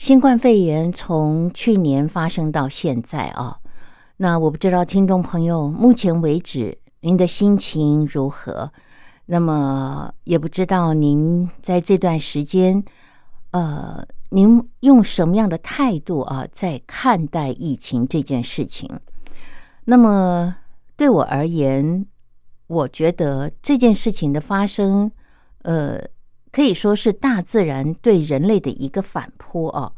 新冠肺炎从去年发生到现在啊，那我不知道听众朋友目前为止您的心情如何？那么也不知道您在这段时间，呃，您用什么样的态度啊，在看待疫情这件事情？那么对我而言，我觉得这件事情的发生，呃。可以说是大自然对人类的一个反扑啊，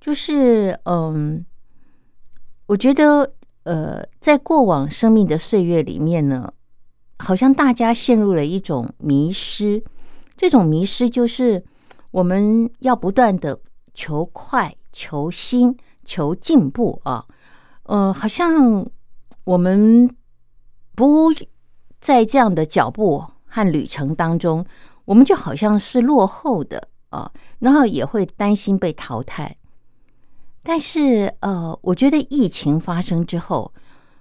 就是嗯，我觉得呃，在过往生命的岁月里面呢，好像大家陷入了一种迷失，这种迷失就是我们要不断的求快、求新、求进步啊，呃，好像我们不在这样的脚步和旅程当中。我们就好像是落后的啊，然后也会担心被淘汰。但是呃，我觉得疫情发生之后，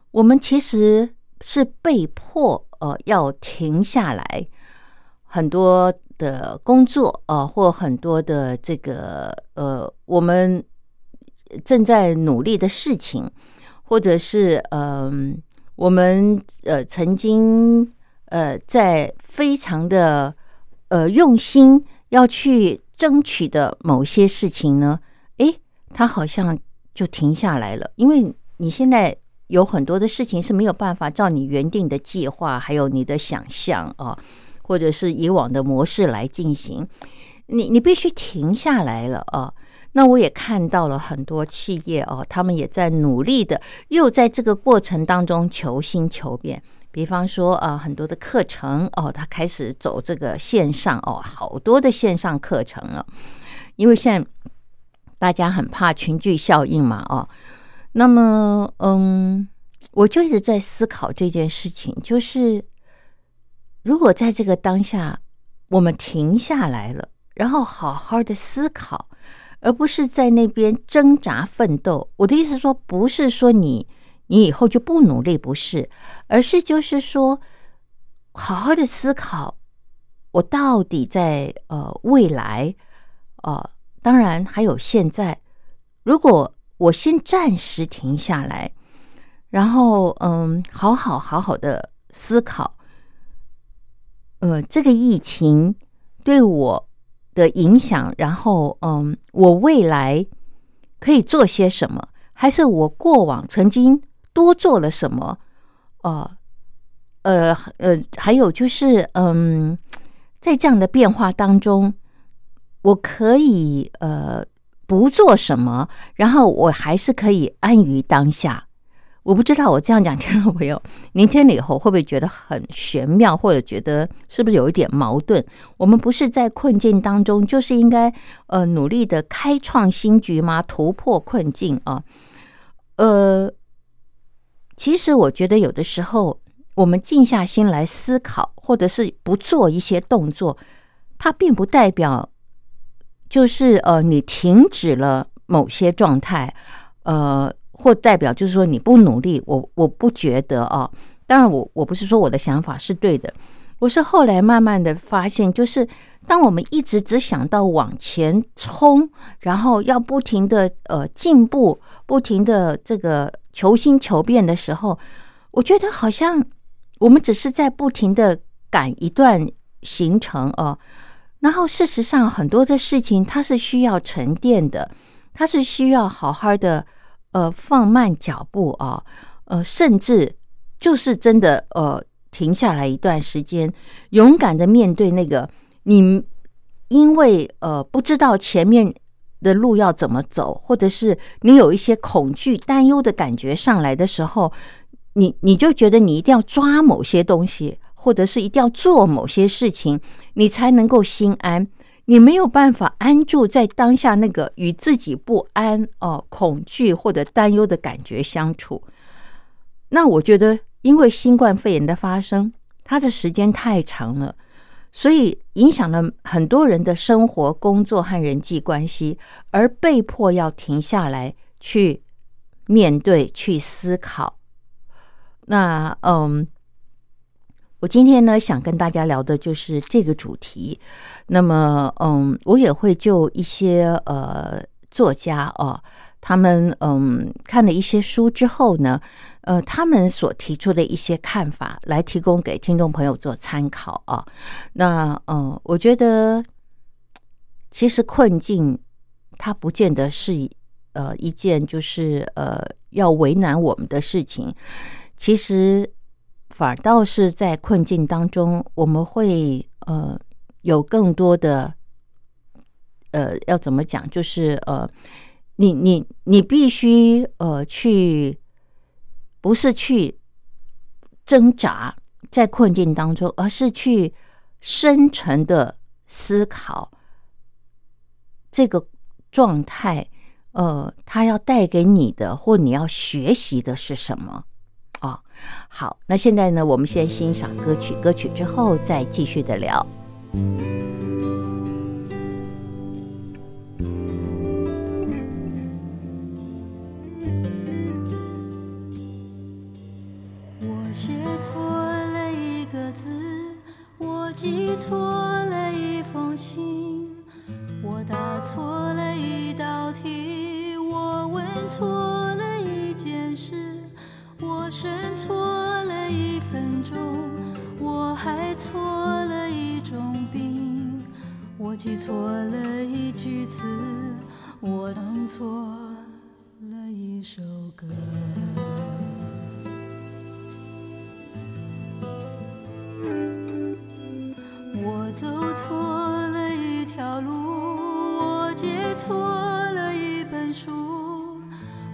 我们其实是被迫呃要停下来很多的工作呃，或很多的这个呃我们正在努力的事情，或者是嗯我们呃曾经呃在非常的。呃，用心要去争取的某些事情呢，诶，它好像就停下来了，因为你现在有很多的事情是没有办法照你原定的计划，还有你的想象啊，或者是以往的模式来进行，你你必须停下来了啊。那我也看到了很多企业哦，他们也在努力的，又在这个过程当中求新求变。比方说啊，很多的课程哦，他开始走这个线上哦，好多的线上课程了。因为现在大家很怕群聚效应嘛，哦，那么嗯，我就一直在思考这件事情，就是如果在这个当下我们停下来了，然后好好的思考，而不是在那边挣扎奋斗。我的意思说，不是说你。你以后就不努力，不是，而是就是说，好好的思考，我到底在呃未来，呃，当然还有现在，如果我先暂时停下来，然后嗯，好好好好的思考，呃，这个疫情对我的影响，然后嗯，我未来可以做些什么，还是我过往曾经。多做了什么？哦，呃呃，还有就是，嗯，在这样的变化当中，我可以呃不做什么，然后我还是可以安于当下。我不知道我这样讲，听众朋友，您听了以后会不会觉得很玄妙，或者觉得是不是有一点矛盾？我们不是在困境当中，就是应该呃努力的开创新局吗？突破困境啊？呃。其实我觉得有的时候，我们静下心来思考，或者是不做一些动作，它并不代表就是呃你停止了某些状态，呃，或代表就是说你不努力。我我不觉得啊。当然，我我不是说我的想法是对的，我是后来慢慢的发现，就是当我们一直只想到往前冲，然后要不停的呃进步，不停的这个。求新求变的时候，我觉得好像我们只是在不停的赶一段行程哦。然后事实上，很多的事情它是需要沉淀的，它是需要好好的呃放慢脚步啊，呃，甚至就是真的呃停下来一段时间，勇敢的面对那个你因为呃不知道前面。的路要怎么走，或者是你有一些恐惧、担忧的感觉上来的时候，你你就觉得你一定要抓某些东西，或者是一定要做某些事情，你才能够心安。你没有办法安住在当下那个与自己不安、哦恐惧或者担忧的感觉相处。那我觉得，因为新冠肺炎的发生，它的时间太长了。所以影响了很多人的生活、工作和人际关系，而被迫要停下来去面对、去思考。那嗯，我今天呢想跟大家聊的就是这个主题。那么嗯，我也会就一些呃作家哦，他们嗯看了一些书之后呢。呃，他们所提出的一些看法，来提供给听众朋友做参考啊。那呃，我觉得其实困境它不见得是呃一件就是呃要为难我们的事情，其实反倒是在困境当中，我们会呃有更多的呃要怎么讲，就是呃你你你必须呃去。不是去挣扎在困境当中，而是去深沉的思考这个状态。呃，他要带给你的，或你要学习的是什么？哦，好，那现在呢，我们先欣赏歌曲，歌曲之后再继续的聊。寄错了一封信，我答错了一道题，我问错了一件事，我生错了一分钟，我还错了一种病，我记错了一句词，我唱错了一首歌。我走错了一条路，我借错了一本书，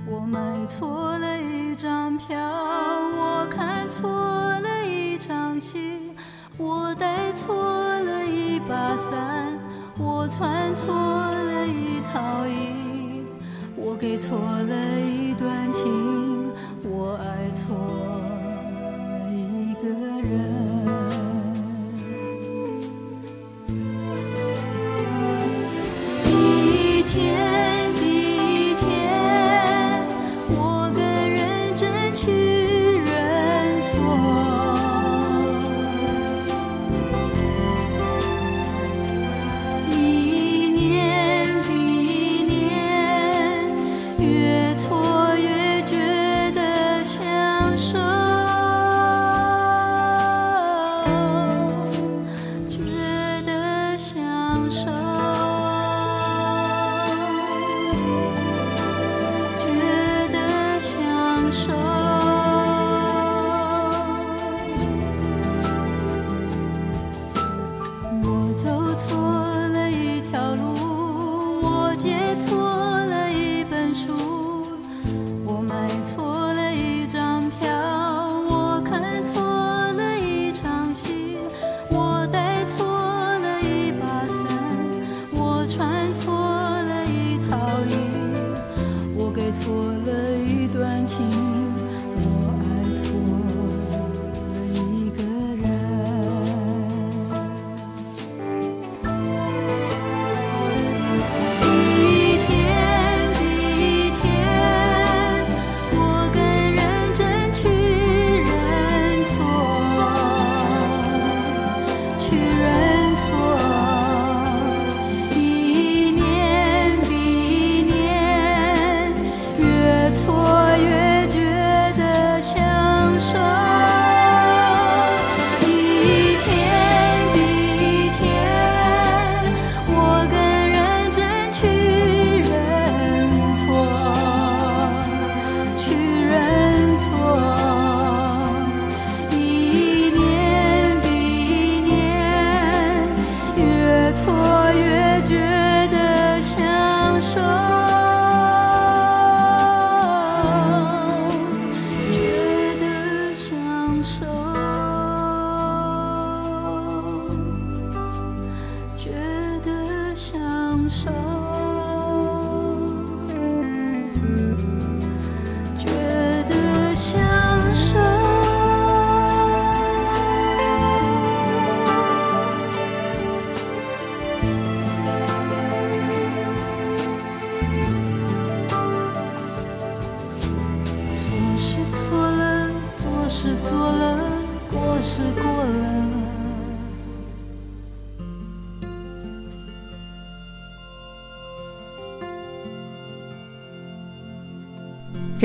我买错了一张票，我看错了一场戏，我带错了一把伞，我穿错了一套衣，我给错了一段情，我爱错。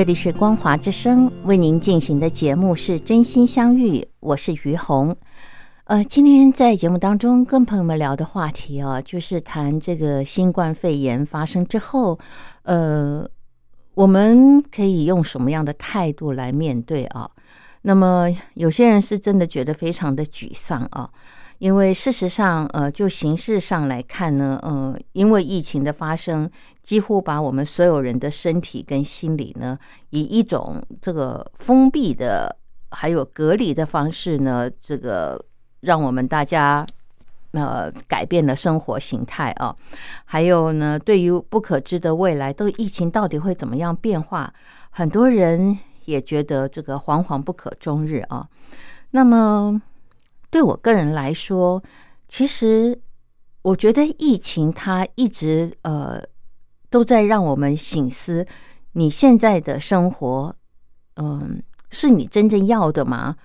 这里是光华之声为您进行的节目是真心相遇，我是于红。呃，今天在节目当中跟朋友们聊的话题啊，就是谈这个新冠肺炎发生之后，呃，我们可以用什么样的态度来面对啊？那么有些人是真的觉得非常的沮丧啊。因为事实上，呃，就形式上来看呢，呃，因为疫情的发生，几乎把我们所有人的身体跟心理呢，以一种这个封闭的，还有隔离的方式呢，这个让我们大家呃改变了生活形态啊。还有呢，对于不可知的未来，都疫情到底会怎么样变化，很多人也觉得这个惶惶不可终日啊。那么。对我个人来说，其实我觉得疫情它一直呃都在让我们醒思：你现在的生活，嗯，是你真正要的吗？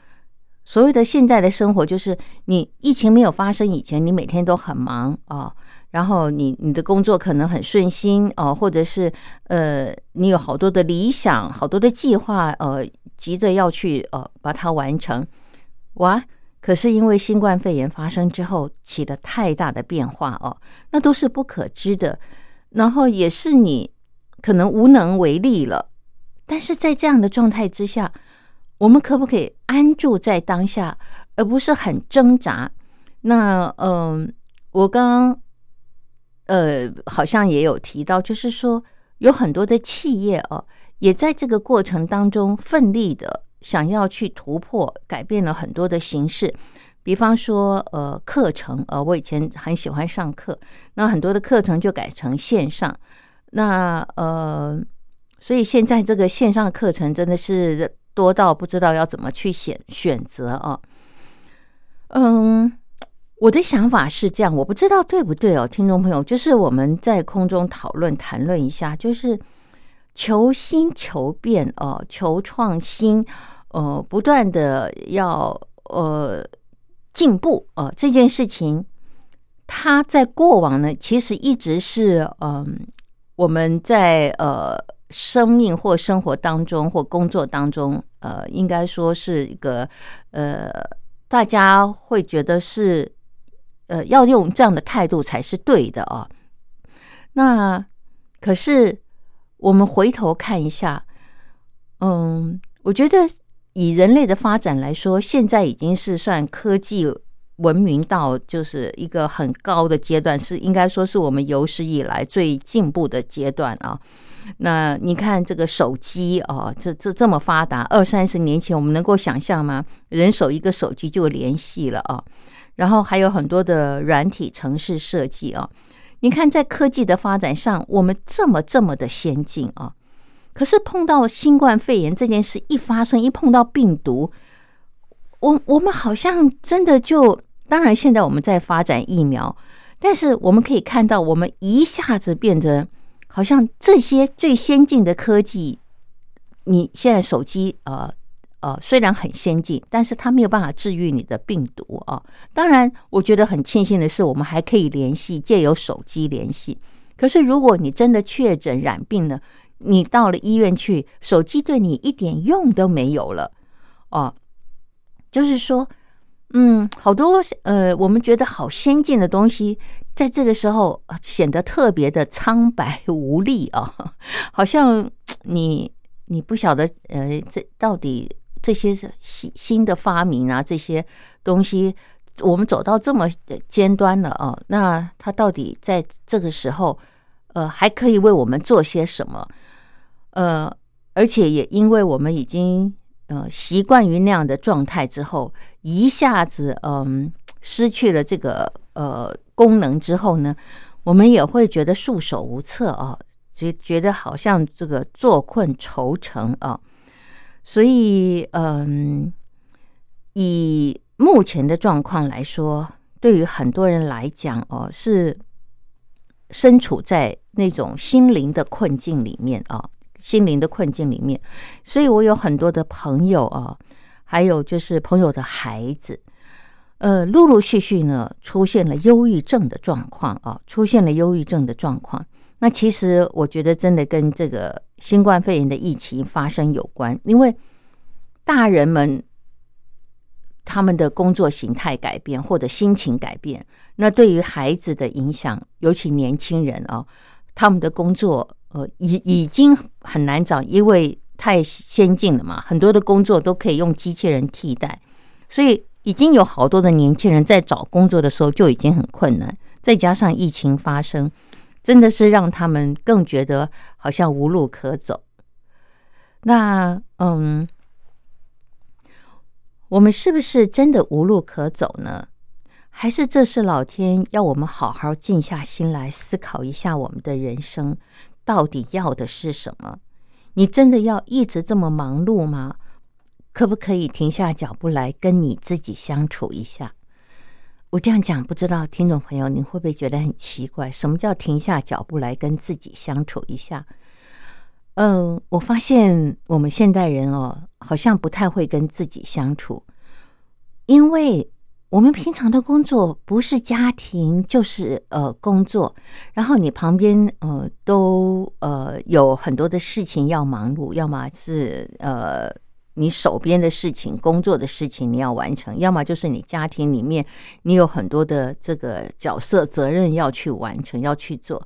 所谓的现在的生活，就是你疫情没有发生以前，你每天都很忙啊，然后你你的工作可能很顺心哦，或者是呃，你有好多的理想、好多的计划，呃，急着要去呃把它完成，哇！可是因为新冠肺炎发生之后起了太大的变化哦，那都是不可知的，然后也是你可能无能为力了。但是在这样的状态之下，我们可不可以安住在当下，而不是很挣扎？那嗯，我刚刚呃好像也有提到，就是说有很多的企业哦，也在这个过程当中奋力的。想要去突破，改变了很多的形式，比方说，呃，课程，呃，我以前很喜欢上课，那很多的课程就改成线上，那呃，所以现在这个线上课程真的是多到不知道要怎么去选选择啊。嗯，我的想法是这样，我不知道对不对哦，听众朋友，就是我们在空中讨论谈论一下，就是求新求变哦，求创新。呃，不断的要呃进步呃，这件事情，它在过往呢，其实一直是嗯，我们在呃生命或生活当中或工作当中，呃，应该说是一个呃，大家会觉得是呃要用这样的态度才是对的啊。那可是我们回头看一下，嗯，我觉得。以人类的发展来说，现在已经是算科技文明到就是一个很高的阶段，是应该说是我们有史以来最进步的阶段啊。那你看这个手机啊，这这这么发达，二三十年前我们能够想象吗？人手一个手机就联系了啊。然后还有很多的软体城市设计啊。你看在科技的发展上，我们这么这么的先进啊。可是碰到新冠肺炎这件事一发生，一碰到病毒，我我们好像真的就……当然，现在我们在发展疫苗，但是我们可以看到，我们一下子变得好像这些最先进的科技，你现在手机呃呃虽然很先进，但是它没有办法治愈你的病毒啊。当然，我觉得很庆幸的是，我们还可以联系，借由手机联系。可是，如果你真的确诊染病了，你到了医院去，手机对你一点用都没有了，哦，就是说，嗯，好多呃，我们觉得好先进的东西，在这个时候显得特别的苍白无力啊，好像你你不晓得，呃，这到底这些新新的发明啊，这些东西，我们走到这么尖端了啊，那它到底在这个时候，呃，还可以为我们做些什么？呃，而且也因为我们已经呃习惯于那样的状态之后，一下子嗯失去了这个呃功能之后呢，我们也会觉得束手无策啊，觉觉得好像这个坐困愁城啊。所以嗯，以目前的状况来说，对于很多人来讲哦，是身处在那种心灵的困境里面啊。心灵的困境里面，所以我有很多的朋友啊，还有就是朋友的孩子，呃，陆陆续续呢出现了忧郁症的状况啊，出现了忧郁症的状况。那其实我觉得真的跟这个新冠肺炎的疫情发生有关，因为大人们他们的工作形态改变或者心情改变，那对于孩子的影响，尤其年轻人啊，他们的工作呃已已经很难找，因为太先进了嘛，很多的工作都可以用机器人替代，所以已经有好多的年轻人在找工作的时候就已经很困难，再加上疫情发生。真的是让他们更觉得好像无路可走。那嗯，我们是不是真的无路可走呢？还是这是老天要我们好好静下心来思考一下我们的人生到底要的是什么？你真的要一直这么忙碌吗？可不可以停下脚步来跟你自己相处一下？我这样讲，不知道听众朋友你会不会觉得很奇怪？什么叫停下脚步来跟自己相处一下？嗯，我发现我们现代人哦，好像不太会跟自己相处，因为我们平常的工作不是家庭就是呃工作，然后你旁边呃都呃有很多的事情要忙碌，要么是呃。你手边的事情、工作的事情你要完成，要么就是你家庭里面你有很多的这个角色责任要去完成、要去做。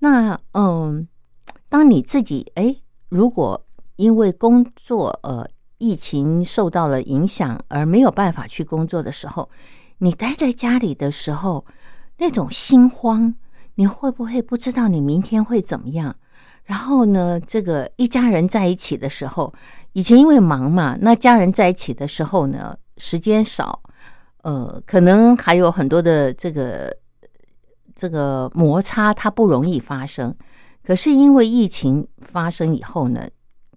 那嗯，当你自己哎，如果因为工作呃疫情受到了影响而没有办法去工作的时候，你待在家里的时候，那种心慌，你会不会不知道你明天会怎么样？然后呢，这个一家人在一起的时候。以前因为忙嘛，那家人在一起的时候呢，时间少，呃，可能还有很多的这个这个摩擦，它不容易发生。可是因为疫情发生以后呢，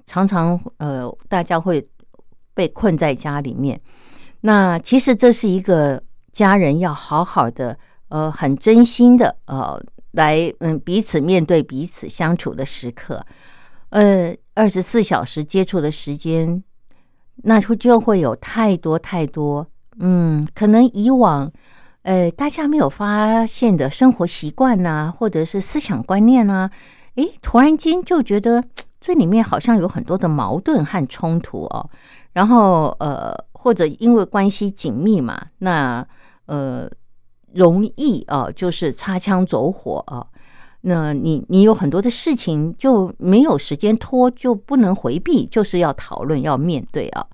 常常呃，大家会被困在家里面。那其实这是一个家人要好好的，呃，很真心的，呃，来嗯彼此面对彼此相处的时刻。呃，二十四小时接触的时间，那就会有太多太多，嗯，可能以往，呃，大家没有发现的生活习惯呐，或者是思想观念呐，诶，突然间就觉得这里面好像有很多的矛盾和冲突哦。然后，呃，或者因为关系紧密嘛，那呃，容易啊，就是擦枪走火啊。那你你有很多的事情就没有时间拖，就不能回避，就是要讨论要面对啊。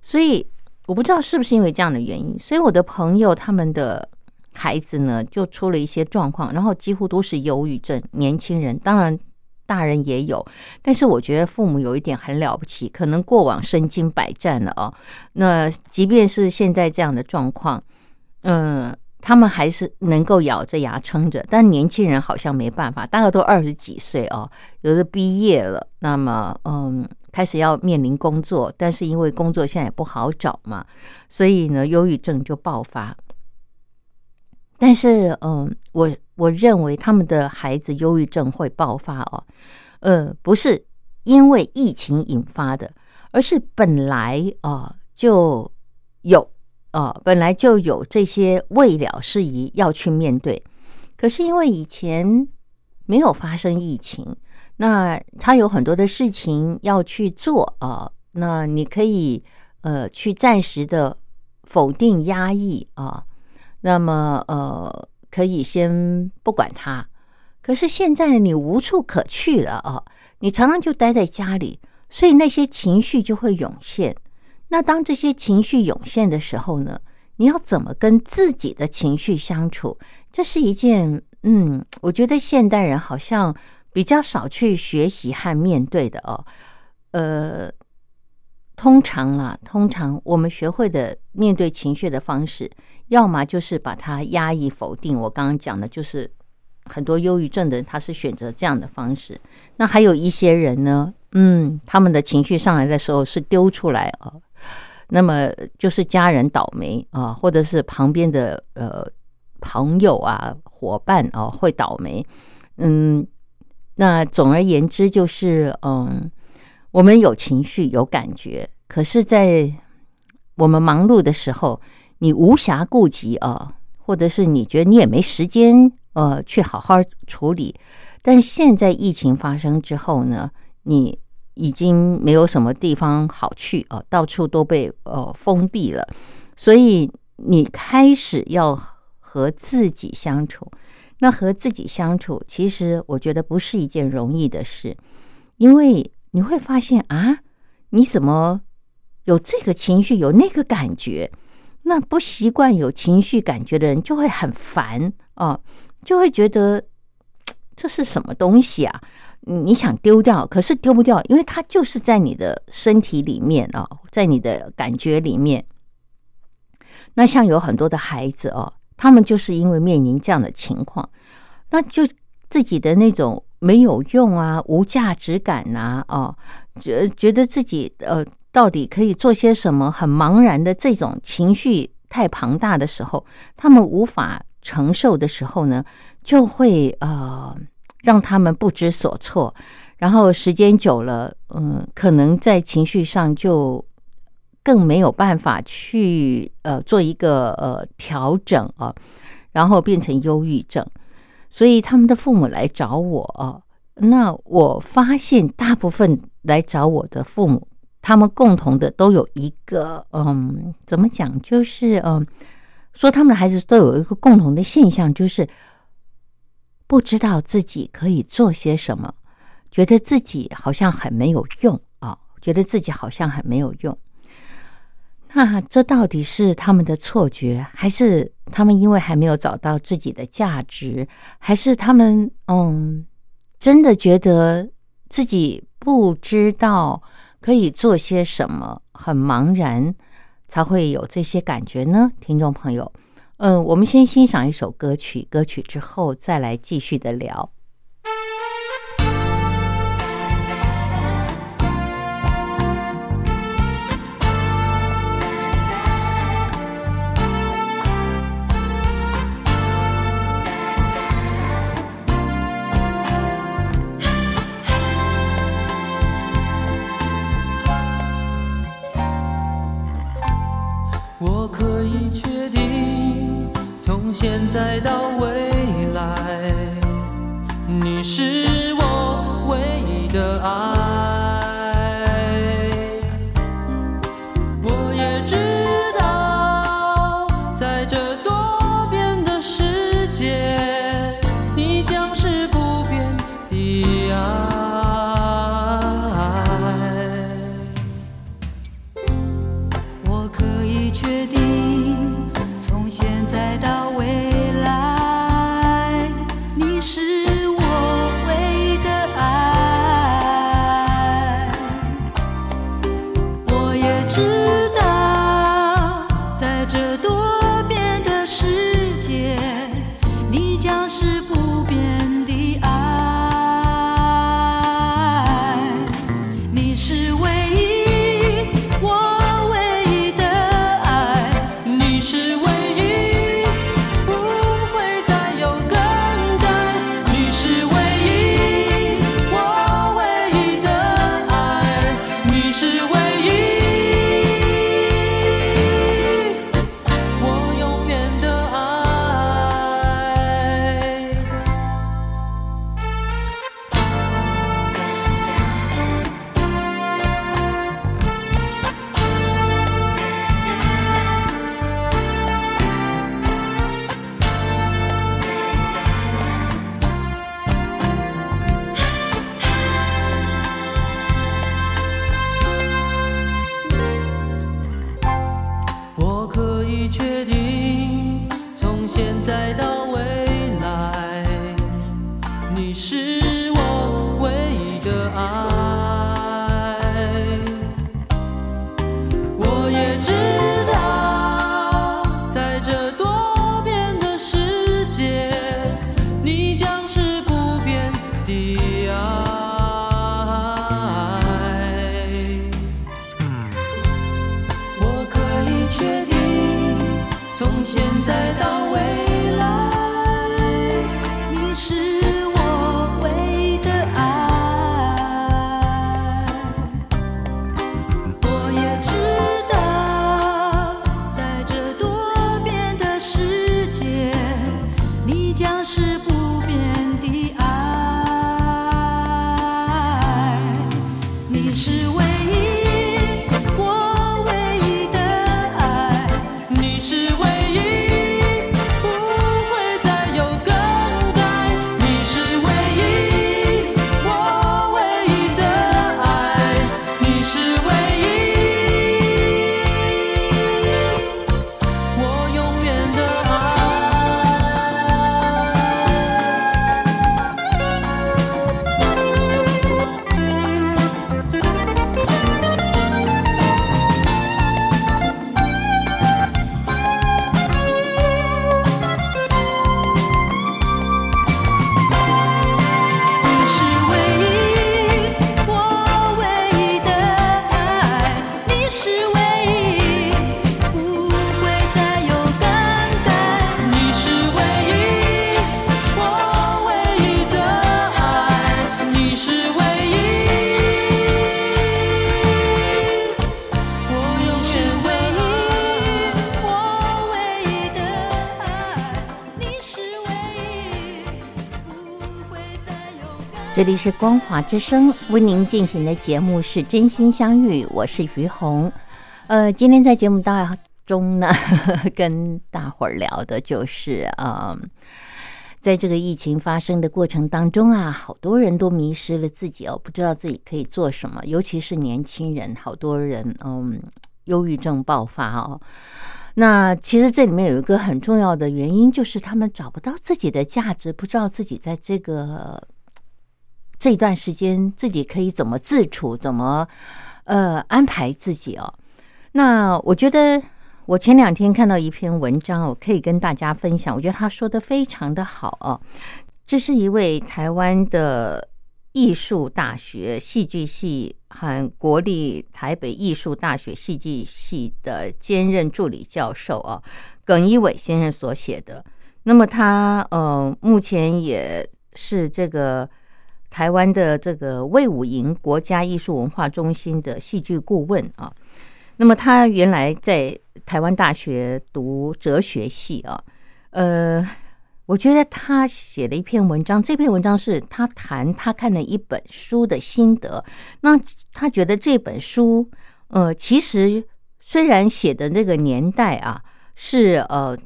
所以我不知道是不是因为这样的原因，所以我的朋友他们的孩子呢就出了一些状况，然后几乎都是忧郁症。年轻人当然大人也有，但是我觉得父母有一点很了不起，可能过往身经百战了哦。那即便是现在这样的状况，嗯。他们还是能够咬着牙撑着，但年轻人好像没办法，大概都二十几岁哦，有的毕业了，那么嗯，开始要面临工作，但是因为工作现在也不好找嘛，所以呢，忧郁症就爆发。但是嗯，我我认为他们的孩子忧郁症会爆发哦，呃，不是因为疫情引发的，而是本来啊就有。哦，本来就有这些未了事宜要去面对，可是因为以前没有发生疫情，那他有很多的事情要去做啊。那你可以呃去暂时的否定压抑啊，那么呃可以先不管他。可是现在你无处可去了啊，你常常就待在家里，所以那些情绪就会涌现。那当这些情绪涌现的时候呢？你要怎么跟自己的情绪相处？这是一件，嗯，我觉得现代人好像比较少去学习和面对的哦。呃，通常啦，通常我们学会的面对情绪的方式，要么就是把它压抑否定。我刚刚讲的就是很多忧郁症的人，他是选择这样的方式。那还有一些人呢，嗯，他们的情绪上来的时候是丢出来哦。那么就是家人倒霉啊，或者是旁边的呃朋友啊、伙伴啊会倒霉。嗯，那总而言之就是嗯，我们有情绪有感觉，可是，在我们忙碌的时候，你无暇顾及啊，或者是你觉得你也没时间呃去好好处理。但现在疫情发生之后呢，你已经没有什么地方好去啊，到处都被呃封闭了，所以你开始要和自己相处。那和自己相处，其实我觉得不是一件容易的事，因为你会发现啊，你怎么有这个情绪，有那个感觉？那不习惯有情绪感觉的人就会很烦啊，就会觉得这是什么东西啊？你想丢掉，可是丢不掉，因为它就是在你的身体里面啊，在你的感觉里面。那像有很多的孩子哦，他们就是因为面临这样的情况，那就自己的那种没有用啊、无价值感呐，哦，觉觉得自己呃。到底可以做些什么？很茫然的这种情绪太庞大的时候，他们无法承受的时候呢，就会呃让他们不知所措。然后时间久了，嗯，可能在情绪上就更没有办法去呃做一个呃调整啊，然后变成忧郁症。所以他们的父母来找我，那我发现大部分来找我的父母。他们共同的都有一个，嗯，怎么讲？就是嗯，说他们的孩子都有一个共同的现象，就是不知道自己可以做些什么，觉得自己好像很没有用啊，觉得自己好像很没有用。那这到底是他们的错觉，还是他们因为还没有找到自己的价值，还是他们嗯，真的觉得自己不知道？可以做些什么？很茫然，才会有这些感觉呢？听众朋友，嗯，我们先欣赏一首歌曲，歌曲之后再来继续的聊。现在到未是这里是光华之声，为您进行的节目是真心相遇，我是于红。呃，今天在节目当中呢，跟大伙儿聊的就是啊、在这个疫情发生的过程当中啊，好多人都迷失了自己哦，不知道自己可以做什么，尤其是年轻人，好多人嗯，忧郁症爆发哦。那其实这里面有一个很重要的原因，就是他们找不到自己的价值，不知道自己在这个这一段时间自己可以怎么自处，怎么呃安排自己哦。那我觉得我前两天看到一篇文章，我可以跟大家分享，我觉得他说的非常的好哦。这是一位台湾的艺术大学戏剧系和国立台北艺术大学戏剧系的兼任助理教授啊，耿一伟先生所写的。那么他呃，目前也是这个台湾的这个魏武营国家艺术文化中心的戏剧顾问啊。那么他原来在台湾大学读哲学系啊，呃，我觉得他写了一篇文章，这篇文章是他谈他看了一本书的心得。那他觉得这本书，呃，其实虽然写的那个年代啊是呃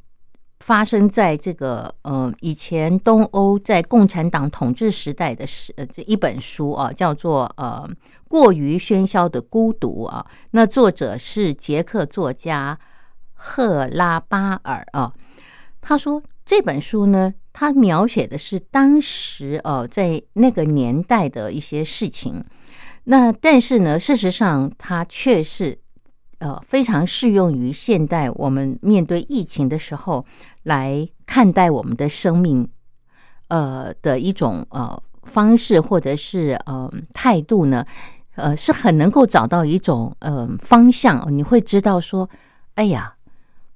发生在这个呃以前东欧在共产党统治时代的时呃这一本书啊，叫做呃过于喧嚣的孤独啊。那作者是捷克作家赫拉巴尔啊。他说这本书呢，他描写的是当时呃在那个年代的一些事情。那但是呢，事实上他却是呃非常适用于现代我们面对疫情的时候来看待我们的生命呃的一种呃方式或者是呃态度呢，呃是很能够找到一种呃方向，你会知道说，哎呀，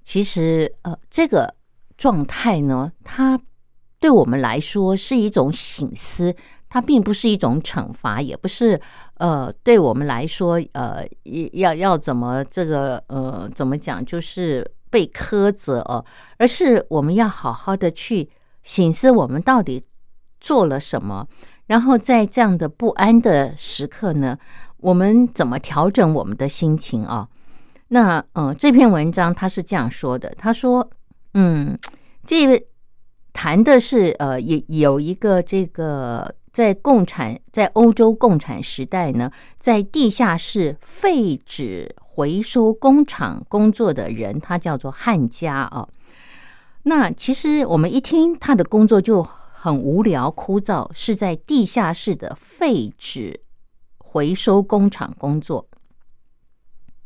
其实呃这个状态呢，它对我们来说是一种醒思，它并不是一种惩罚，也不是呃对我们来说呃要要怎么这个呃怎么讲，就是被苛责哦，而是我们要好好的去醒思我们到底做了什么，然后在这样的不安的时刻呢，我们怎么调整我们的心情啊？那呃这篇文章他是这样说的，他说嗯这个。谈的是呃，有有一个这个在共产在欧洲共产时代呢，在地下室废纸回收工厂工作的人，他叫做汉家啊。那其实我们一听他的工作就很无聊枯燥，是在地下室的废纸回收工厂工作。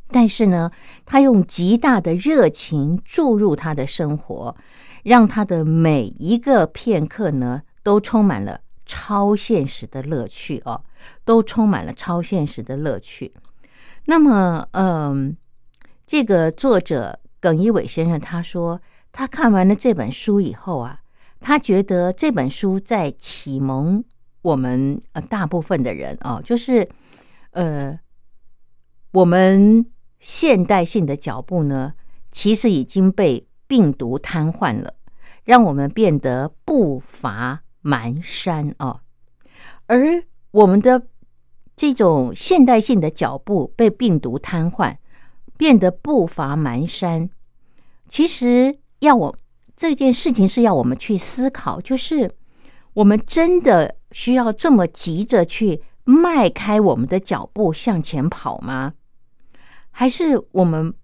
但是呢，他用极大的热情注入他的生活。让他的每一个片刻呢，都充满了超现实的乐趣哦，都充满了超现实的乐趣。那么，嗯，这个作者耿一伟先生他说，他看完了这本书以后啊，他觉得这本书在启蒙我们呃大部分的人哦，就是呃，我们现代性的脚步呢，其实已经被病毒瘫痪了。让我们变得步伐蹒跚哦，而我们的这种现代性的脚步被病毒瘫痪，变得步伐蹒跚。其实要我这件事情是要我们去思考，就是我们真的需要这么急着去迈开我们的脚步向前跑吗？还是我们？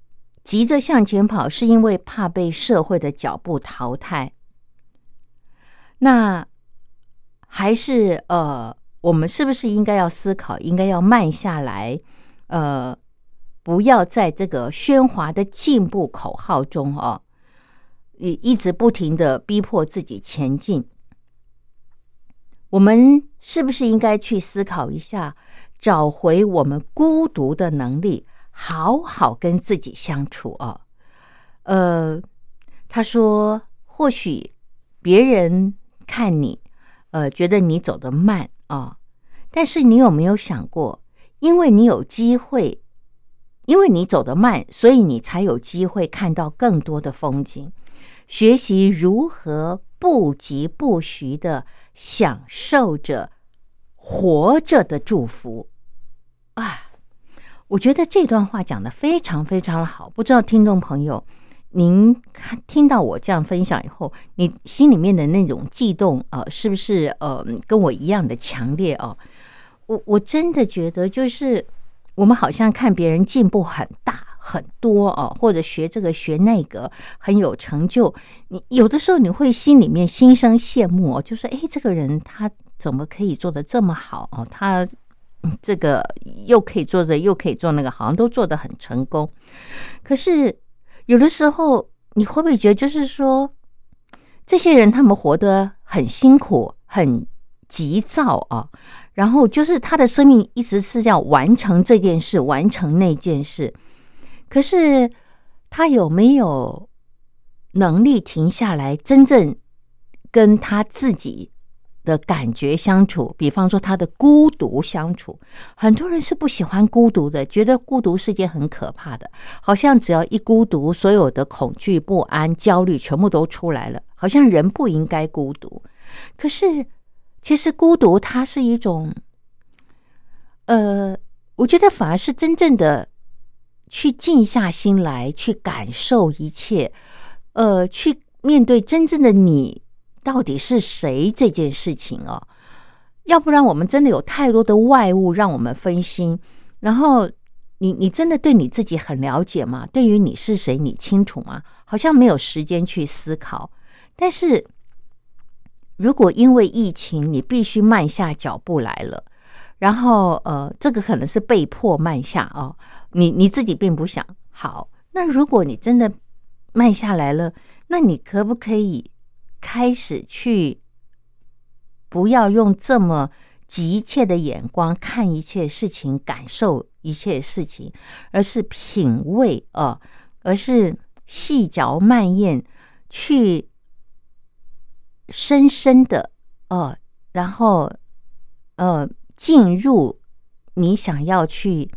急着向前跑，是因为怕被社会的脚步淘汰。那还是呃，我们是不是应该要思考，应该要慢下来？呃，不要在这个喧哗的进步口号中哦，一一直不停的逼迫自己前进。我们是不是应该去思考一下，找回我们孤独的能力？好好跟自己相处啊。呃，他说，或许别人看你，呃，觉得你走得慢啊，但是你有没有想过，因为你有机会，因为你走得慢，所以你才有机会看到更多的风景，学习如何不疾不徐的享受着活着的祝福啊！我觉得这段话讲的非常非常的好，不知道听众朋友您看听到我这样分享以后，你心里面的那种悸动呃，是不是呃跟我一样的强烈哦？我我真的觉得就是我们好像看别人进步很大很多哦，或者学这个学那个很有成就，你有的时候你会心里面心生羡慕哦，就是哎，这个人他怎么可以做的这么好哦？他。这个又可以做这，又可以做那个，好像都做得很成功。可是有的时候，你会不会觉得，就是说，这些人他们活得很辛苦、很急躁啊？然后就是他的生命一直是要完成这件事、完成那件事。可是他有没有能力停下来，真正跟他自己？的感觉相处，比方说他的孤独相处，很多人是不喜欢孤独的，觉得孤独是件很可怕的，好像只要一孤独，所有的恐惧、不安、焦虑全部都出来了，好像人不应该孤独。可是，其实孤独它是一种，呃，我觉得反而是真正的去静下心来，去感受一切，呃，去面对真正的你。到底是谁这件事情哦？要不然我们真的有太多的外物让我们分心。然后你你真的对你自己很了解吗？对于你是谁，你清楚吗？好像没有时间去思考。但是如果因为疫情，你必须慢下脚步来了，然后呃，这个可能是被迫慢下哦，你你自己并不想好。那如果你真的慢下来了，那你可不可以？开始去，不要用这么急切的眼光看一切事情，感受一切事情，而是品味啊，而是细嚼慢咽，去深深的呃，然后呃，进入你想要去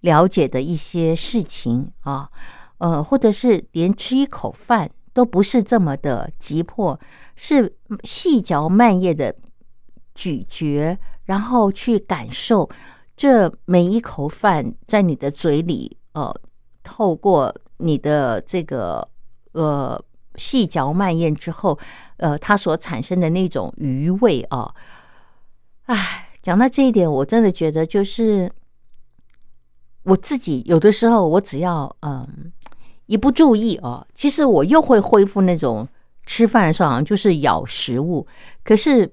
了解的一些事情啊，呃，或者是连吃一口饭。都不是这么的急迫，是细嚼慢咽的咀嚼，然后去感受这每一口饭在你的嘴里，呃，透过你的这个呃细嚼慢咽之后，呃，它所产生的那种余味啊，哎，讲到这一点，我真的觉得就是我自己有的时候，我只要嗯。一不注意哦，其实我又会恢复那种吃饭的时候就是咬食物，可是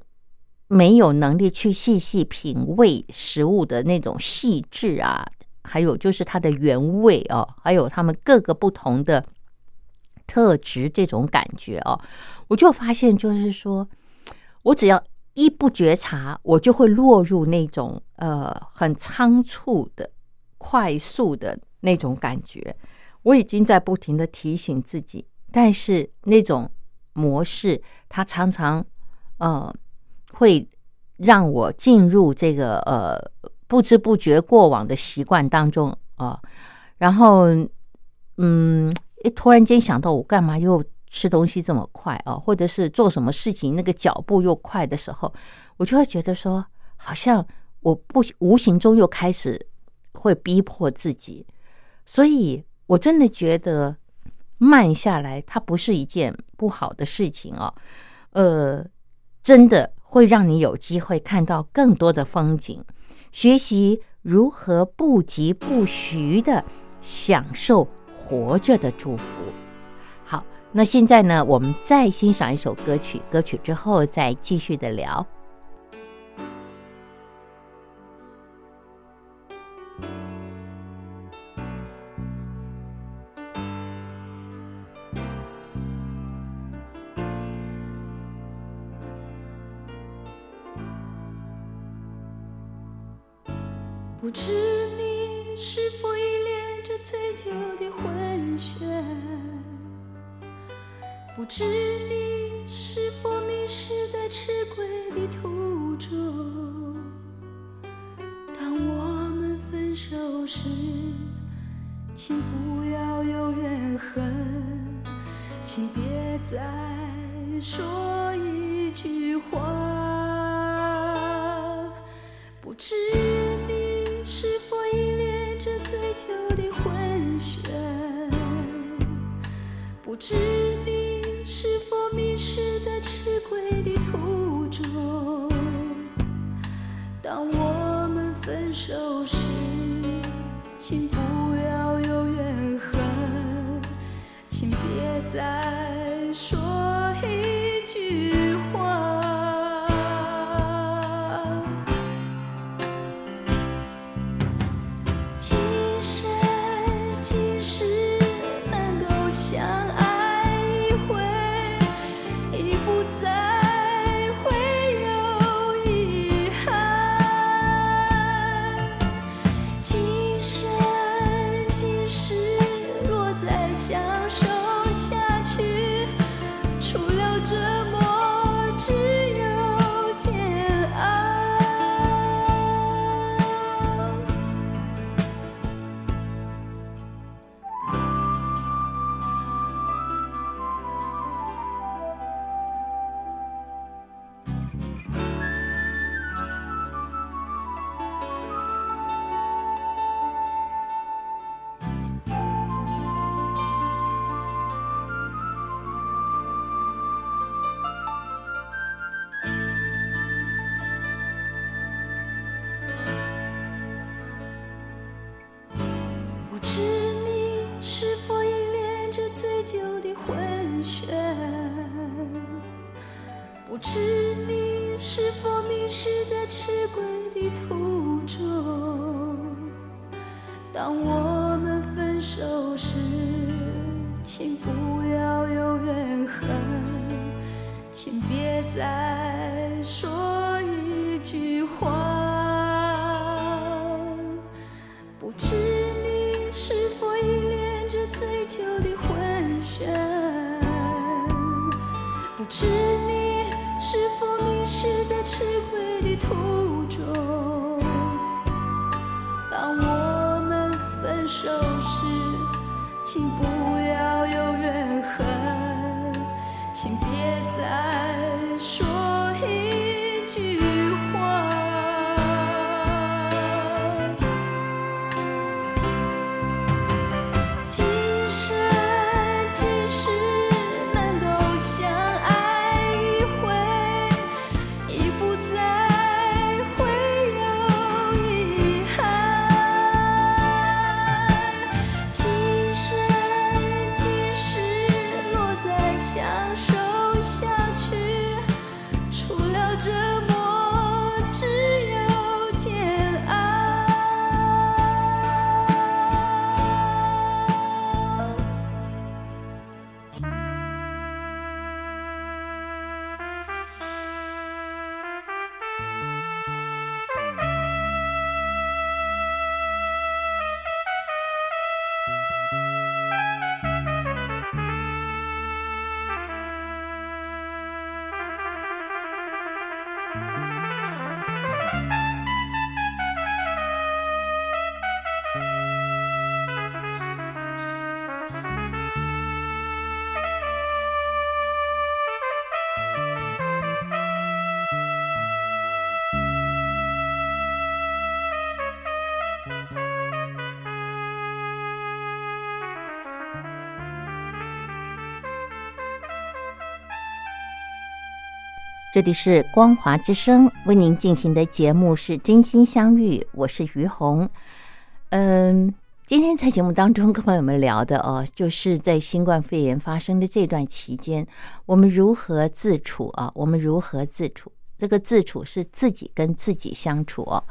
没有能力去细细品味食物的那种细致啊，还有就是它的原味哦，还有它们各个不同的特质这种感觉哦，我就发现就是说，我只要一不觉察，我就会落入那种呃很仓促的、快速的那种感觉。我已经在不停的提醒自己，但是那种模式，它常常呃会让我进入这个呃不知不觉过往的习惯当中啊。然后嗯，一突然间想到我干嘛又吃东西这么快啊，或者是做什么事情那个脚步又快的时候，我就会觉得说，好像我不无形中又开始会逼迫自己，所以。我真的觉得慢下来，它不是一件不好的事情哦。呃，真的会让你有机会看到更多的风景，学习如何不急不徐的享受活着的祝福。好，那现在呢，我们再欣赏一首歌曲，歌曲之后再继续的聊。不知你是否依恋着醉酒的昏眩？不知你是否迷失在迟归的途中？当我们分手时，请不要犹豫不知你是否迷失在迟归的途中。当我这里是光华之声为您进行的节目是真心相遇，我是于红。嗯，今天在节目当中跟朋友们聊的哦，就是在新冠肺炎发生的这段期间，我们如何自处啊？我们如何自处？这个自处是自己跟自己相处哦。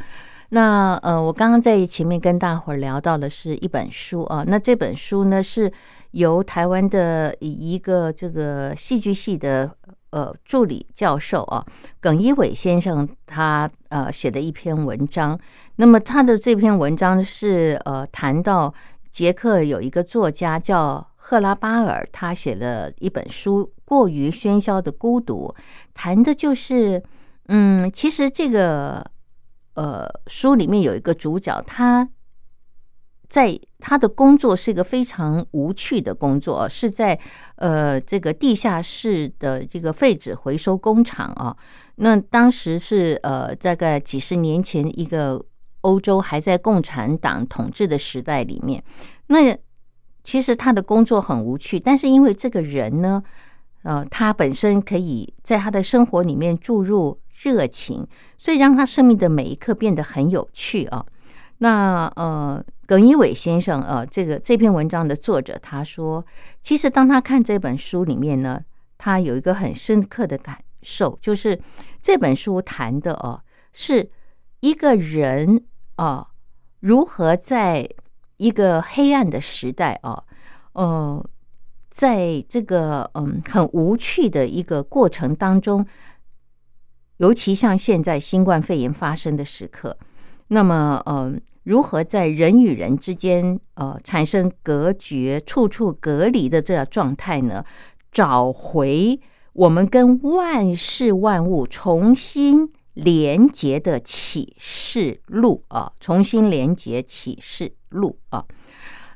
那呃，我刚刚在前面跟大伙儿聊到的是一本书啊，那这本书呢是由台湾的一个这个戏剧系的呃助理教授啊耿一伟先生他呃写的一篇文章。那么他的这篇文章是呃谈到捷克有一个作家叫赫拉巴尔，他写了一本书《过于喧嚣的孤独》，谈的就是嗯，其实这个。呃，书里面有一个主角，他在他的工作是一个非常无趣的工作，是在呃这个地下室的这个废纸回收工厂啊。那当时是呃大概几十年前，一个欧洲还在共产党统治的时代里面。那其实他的工作很无趣，但是因为这个人呢，呃，他本身可以在他的生活里面注入。热情，所以让他生命的每一刻变得很有趣啊。那呃，耿一伟先生呃，这个这篇文章的作者他说，其实当他看这本书里面呢，他有一个很深刻的感受，就是这本书谈的哦，是一个人啊，如何在一个黑暗的时代啊，呃，在这个嗯很无趣的一个过程当中。尤其像现在新冠肺炎发生的时刻，那么呃，如何在人与人之间呃产生隔绝、处处隔离的这样状态呢？找回我们跟万事万物重新连接的启示录啊！重新连接启示录啊！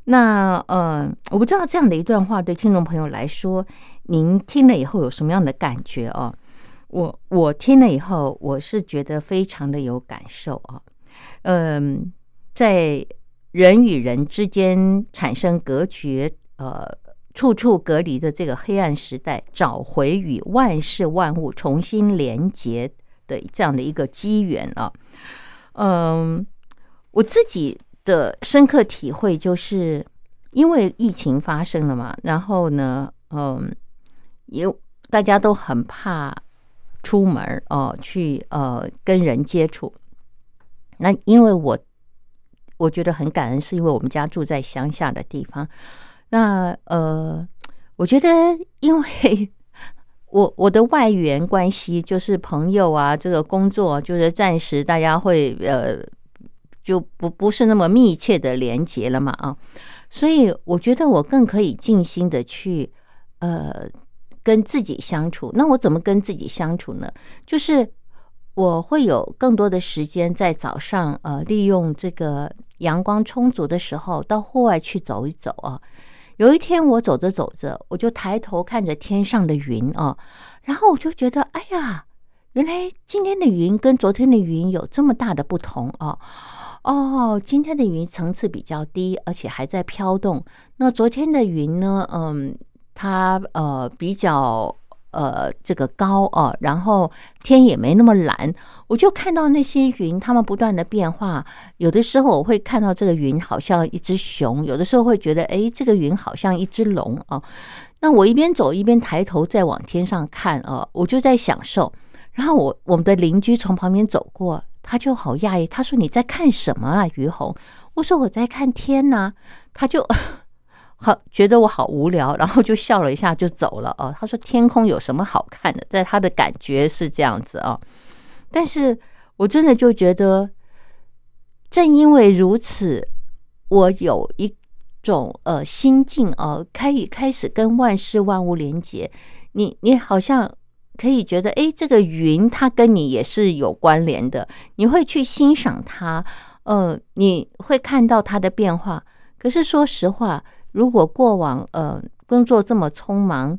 那呃，我不知道这样的一段话对听众朋友来说，您听了以后有什么样的感觉啊？我我听了以后，我是觉得非常的有感受啊，嗯，在人与人之间产生隔绝，呃，处处隔离的这个黑暗时代，找回与万事万物重新连接的这样的一个机缘啊，嗯，我自己的深刻体会就是因为疫情发生了嘛，然后呢，嗯，有大家都很怕。出门哦、去呃跟人接触。那因为我我觉得很感恩，是因为我们家住在乡下的地方。那呃，我觉得因为 我我的外援关系就是朋友啊，这个工作就是暂时大家会呃就不不是那么密切的连接了嘛啊，所以我觉得我更可以静心的去呃跟自己相处。那我怎么跟自己相处呢？就是我会有更多的时间在早上呃利用这个阳光充足的时候到户外去走一走啊。有一天我走着走着，我就抬头看着天上的云啊，然后我就觉得，哎呀，原来今天的云跟昨天的云有这么大的不同啊！哦，今天的云层次比较低，而且还在飘动。那昨天的云呢？嗯，它呃比较呃这个高啊，然后天也没那么蓝。我就看到那些云，它们不断的变化。有的时候我会看到这个云好像一只熊，有的时候会觉得，哎，这个云好像一只龙啊。那我一边走一边抬头再往天上看啊，我就在享受。然后我我们的邻居从旁边走过，他就好讶异，他说：“你在看什么啊，于红？”我说：“我在看天呐。”他就好觉得我好无聊，然后就笑了一下就走了哦。他说：“天空有什么好看的？”在他的感觉是这样子啊。但是我真的就觉得，正因为如此，我有一种呃心境呃，可以开始跟万事万物连接。你你好像可以觉得，哎，这个云它跟你也是有关联的，你会去欣赏它，呃，你会看到它的变化。可是说实话，如果过往呃工作这么匆忙，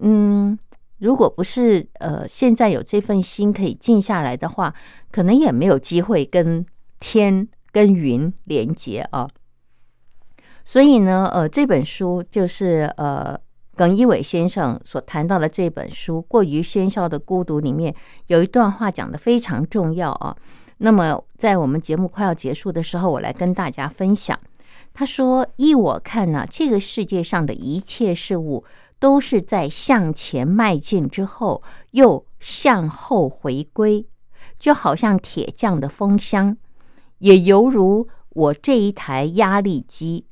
嗯。如果不是呃，现在有这份心可以静下来的话，可能也没有机会跟天跟云连接啊。所以呢，呃，这本书就是呃，耿一伟先生所谈到的这本书《过于喧嚣的孤独》里面有一段话讲的非常重要啊。那么在我们节目快要结束的时候，我来跟大家分享。他说：“依我看呢，这个世界上的一切事物。”都是在向前迈进之后，又向后回归，就好像铁匠的风箱，也犹如我这一台压力机，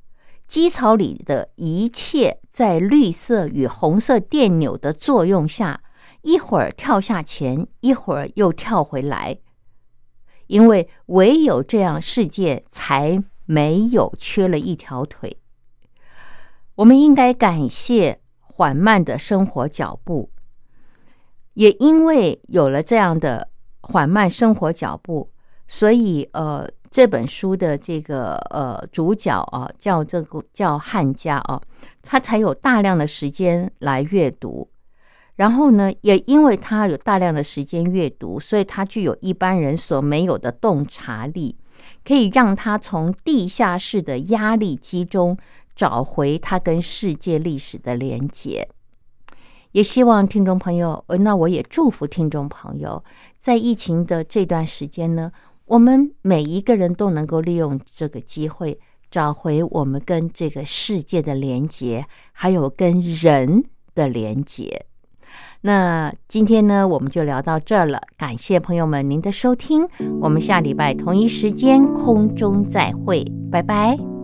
机槽里的一切在绿色与红色电钮的作用下，一会儿跳下前，一会儿又跳回来，因为唯有这样，世界才没有缺了一条腿。我们应该感谢。缓慢的生活脚步，也因为有了这样的缓慢生活脚步，所以呃，这本书的这个呃主角啊，叫这个叫汉家啊，他才有大量的时间来阅读。然后呢，也因为他有大量的时间阅读，所以他具有一般人所没有的洞察力，可以让他从地下室的压力机中。找回他跟世界历史的连结，也希望听众朋友，那我也祝福听众朋友，在疫情的这段时间呢，我们每一个人都能够利用这个机会，找回我们跟这个世界的连结，还有跟人的连结。那今天呢，我们就聊到这儿了，感谢朋友们您的收听，我们下礼拜同一时间空中再会，拜拜。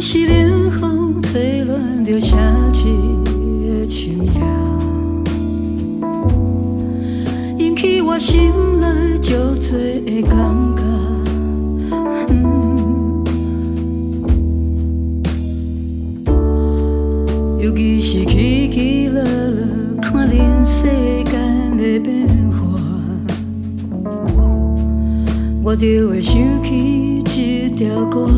是冷风吹乱了城市的墙角，引起我心内着醉的感觉。尤其是起起落落，看人世间的变化，我就会想起这条歌。